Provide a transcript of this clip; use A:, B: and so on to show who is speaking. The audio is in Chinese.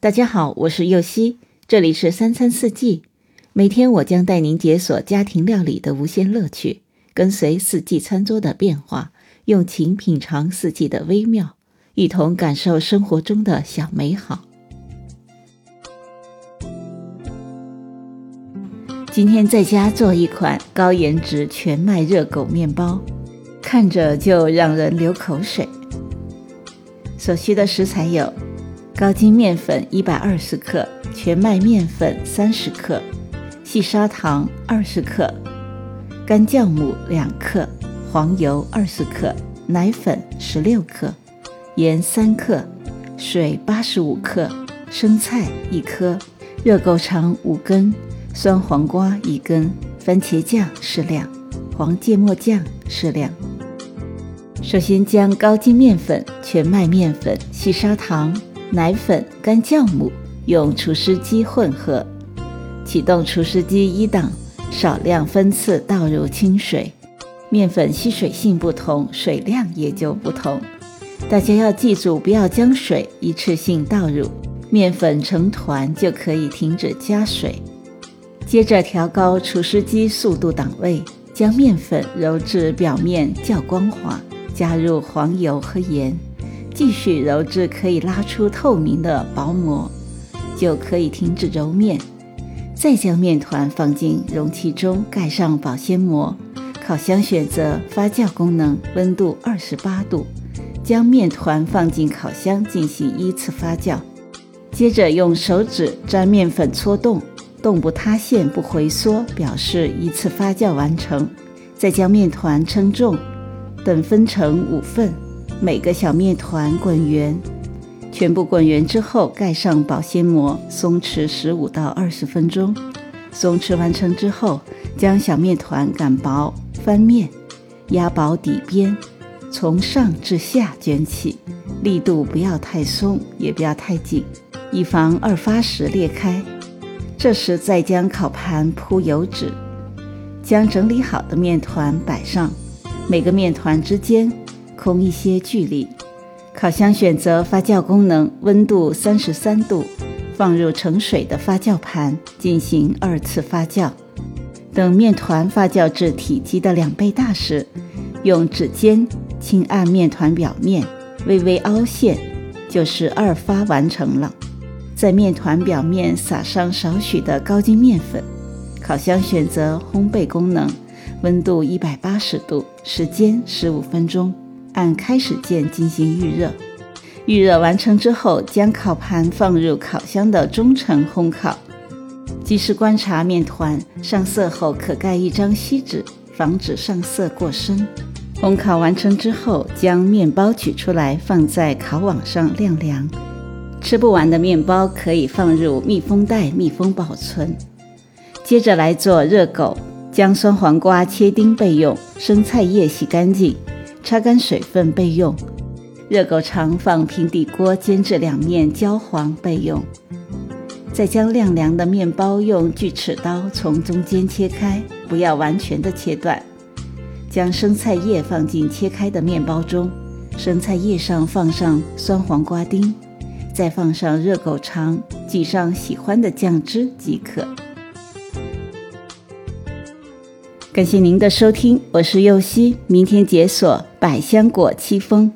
A: 大家好，我是右希，这里是三餐四季。每天我将带您解锁家庭料理的无限乐趣，跟随四季餐桌的变化，用情品尝四季的微妙，一同感受生活中的小美好。今天在家做一款高颜值全麦热狗面包，看着就让人流口水。所需的食材有。高筋面粉一百二十克，全麦面粉三十克，细砂糖二十克，干酵母两克，黄油二十克，奶粉十六克，盐三克，水八十五克，生菜一颗，热狗肠五根，酸黄瓜一根，番茄酱适量，黄芥末酱适量。首先将高筋面粉、全麦面粉、细砂糖。奶粉、干酵母用除湿机混合，启动除湿机一档，少量分次倒入清水。面粉吸水性不同，水量也就不同。大家要记住，不要将水一次性倒入，面粉成团就可以停止加水。接着调高除湿机速度档位，将面粉揉至表面较光滑，加入黄油和盐。继续揉至可以拉出透明的薄膜，就可以停止揉面。再将面团放进容器中，盖上保鲜膜。烤箱选择发酵功能，温度二十八度。将面团放进烤箱进行依次发酵。接着用手指沾面粉搓动，动不塌陷不回缩，表示一次发酵完成。再将面团称重，等分成五份。每个小面团滚圆，全部滚圆之后盖上保鲜膜，松弛十五到二十分钟。松弛完成之后，将小面团擀薄，翻面，压薄底边，从上至下卷起，力度不要太松，也不要太紧，以防二发时裂开。这时再将烤盘铺油纸，将整理好的面团摆上，每个面团之间。空一些距离，烤箱选择发酵功能，温度三十三度，放入盛水的发酵盘进行二次发酵。等面团发酵至体积的两倍大时，用指尖轻按面团表面，微微凹陷，就是二发完成了。在面团表面撒上少许的高筋面粉，烤箱选择烘焙功能，温度一百八十度，时间十五分钟。按开始键进行预热，预热完成之后，将烤盘放入烤箱的中层烘烤。及时观察面团上色后，可盖一张锡纸，防止上色过深。烘烤完成之后，将面包取出来放在烤网上晾凉。吃不完的面包可以放入密封袋密封保存。接着来做热狗，将酸黄瓜切丁备用，生菜叶洗干净。擦干水分备用，热狗肠放平底锅煎至两面焦黄备用。再将晾凉的面包用锯齿刀从中间切开，不要完全的切断。将生菜叶放进切开的面包中，生菜叶上放上酸黄瓜丁，再放上热狗肠，挤上喜欢的酱汁即可。感谢您的收听，我是右希，明天解锁百香果戚风。